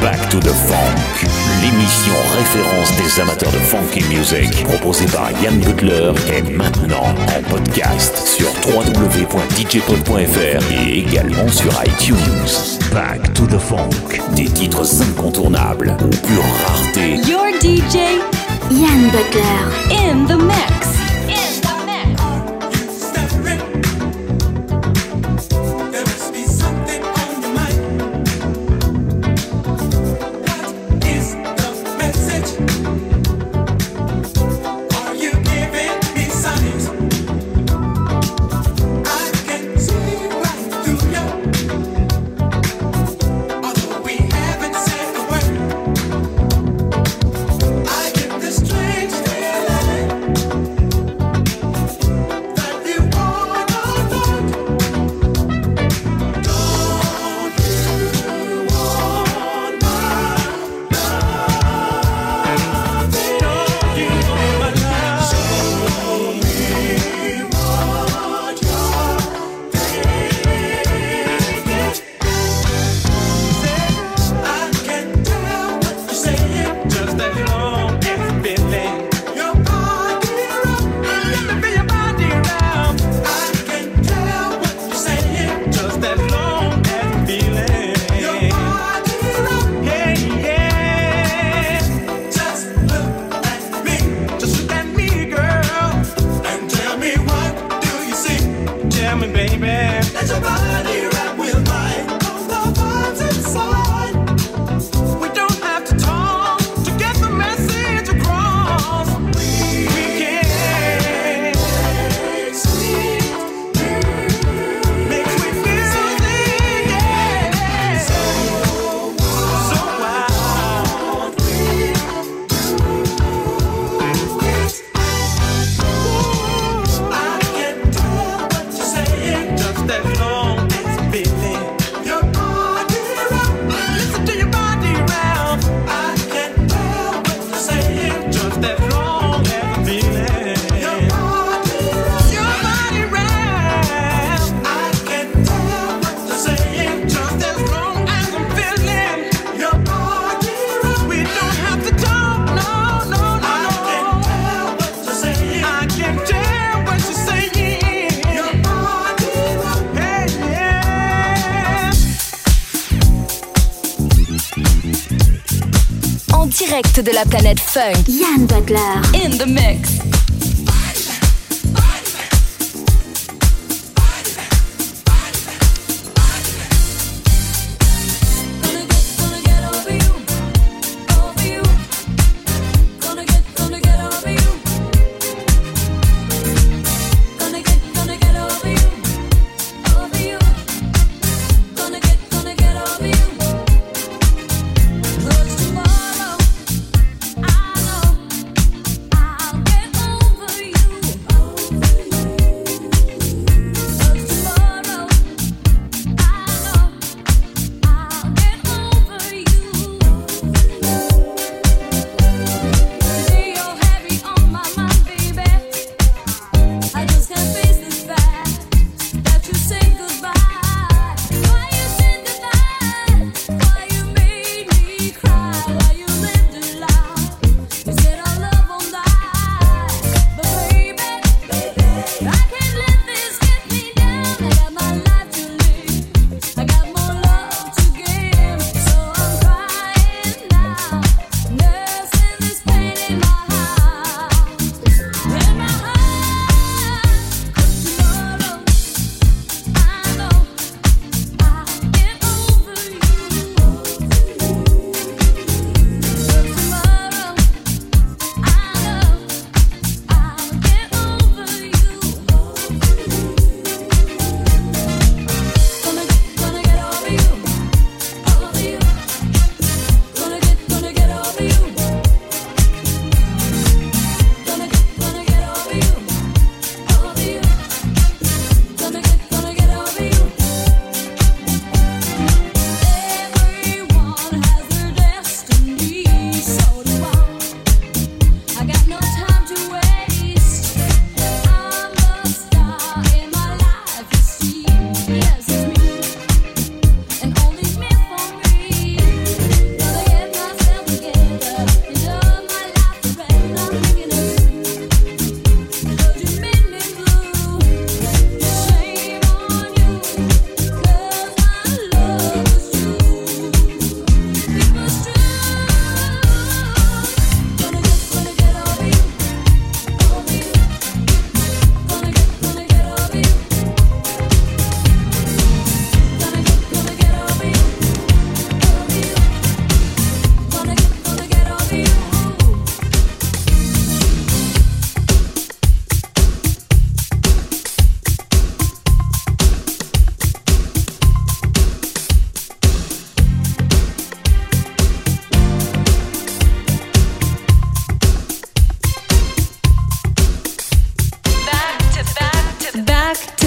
Back to the Funk, l'émission référence des amateurs de funky music, proposée par Yann Butler, est maintenant en podcast sur www.djpod.fr et également sur iTunes. Back to the Funk, des titres incontournables ou pure rareté. Your DJ, Yann Butler, in the mix. De la planète funk. Yann Butler. In the mix.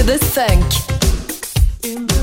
the funk.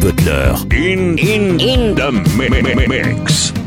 Butler. In in in the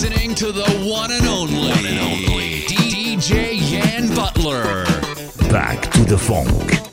listening to the one and only, one and only. DJ Yan Butler. Back to the funk.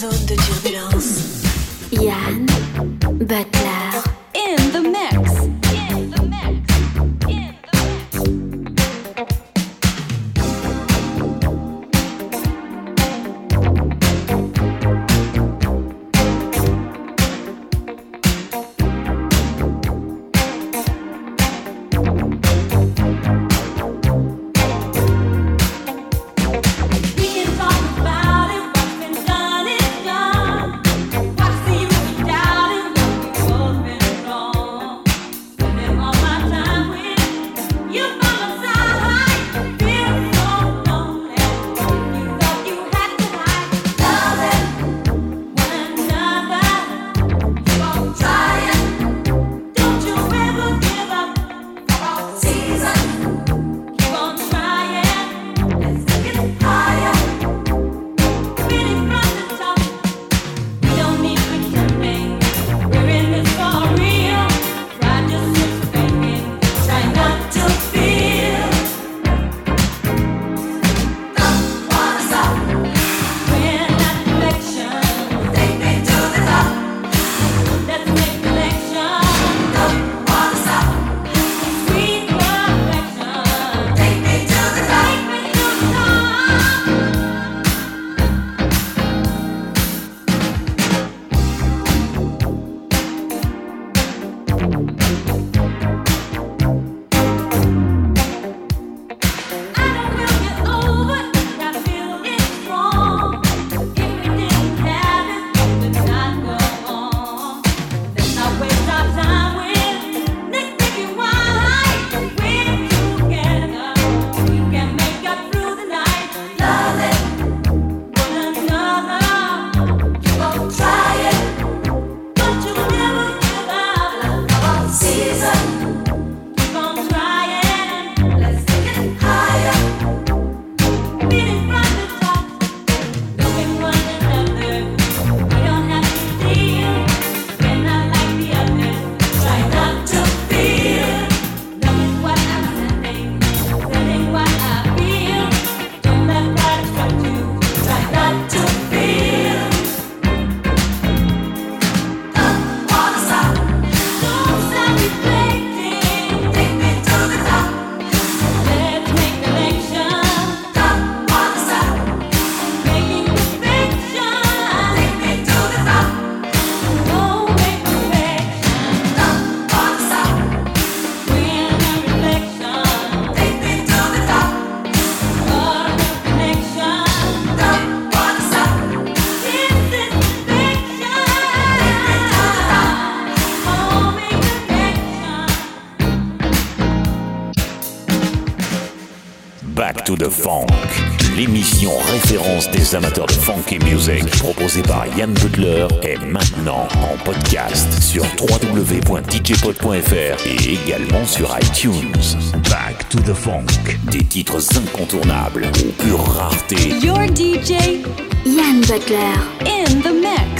Mi- mi- mi- mix. What's Funk, l'émission référence des amateurs de funky music, proposée par Yann Butler, est maintenant en podcast sur www.djpod.fr et également sur iTunes. Back to the Funk, des titres incontournables aux pure rareté. Your DJ Yann Butler. in the mix.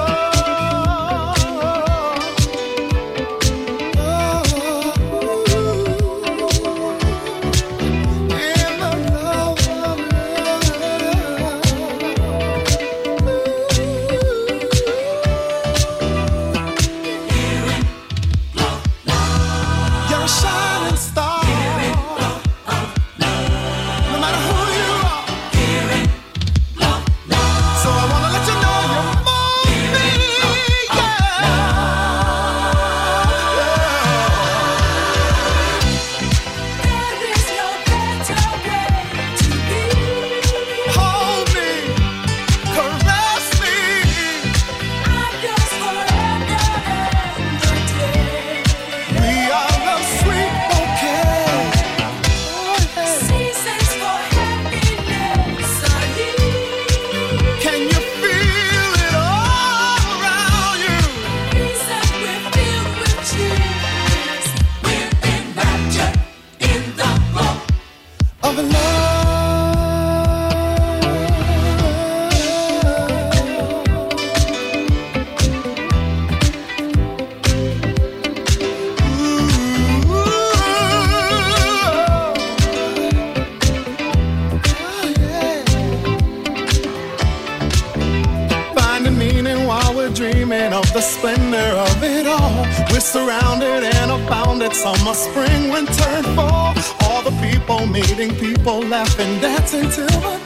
Laughing, dancing till the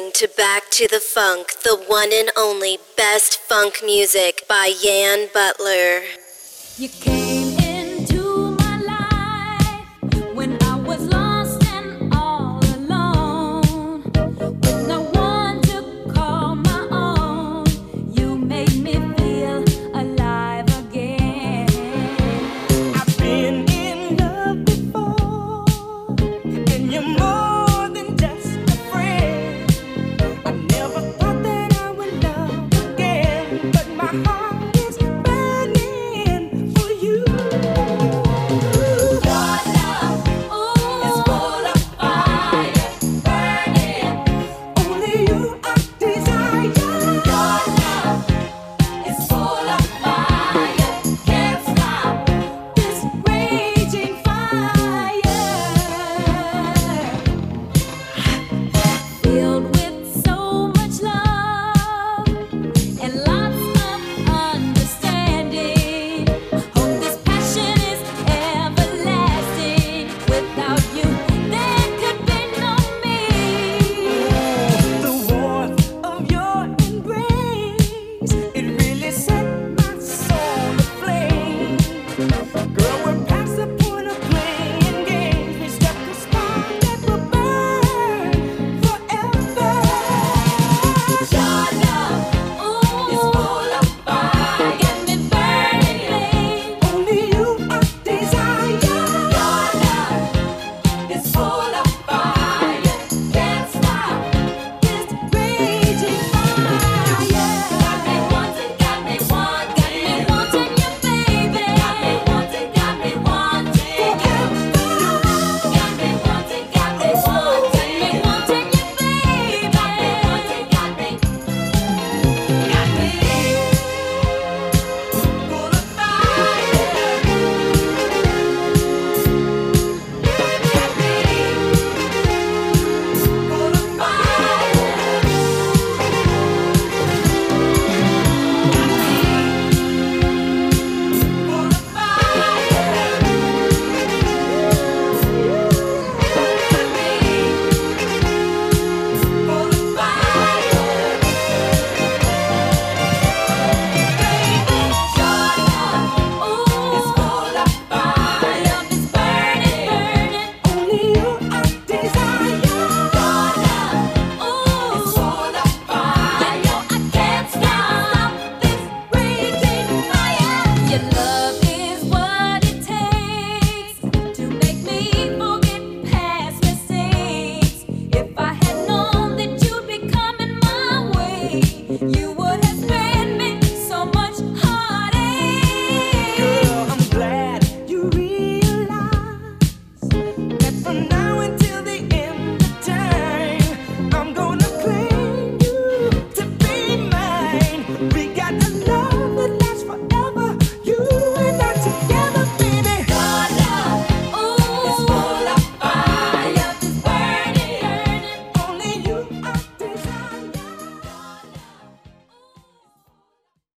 listening to Back to the Funk, the one and only best funk music by Yan Butler.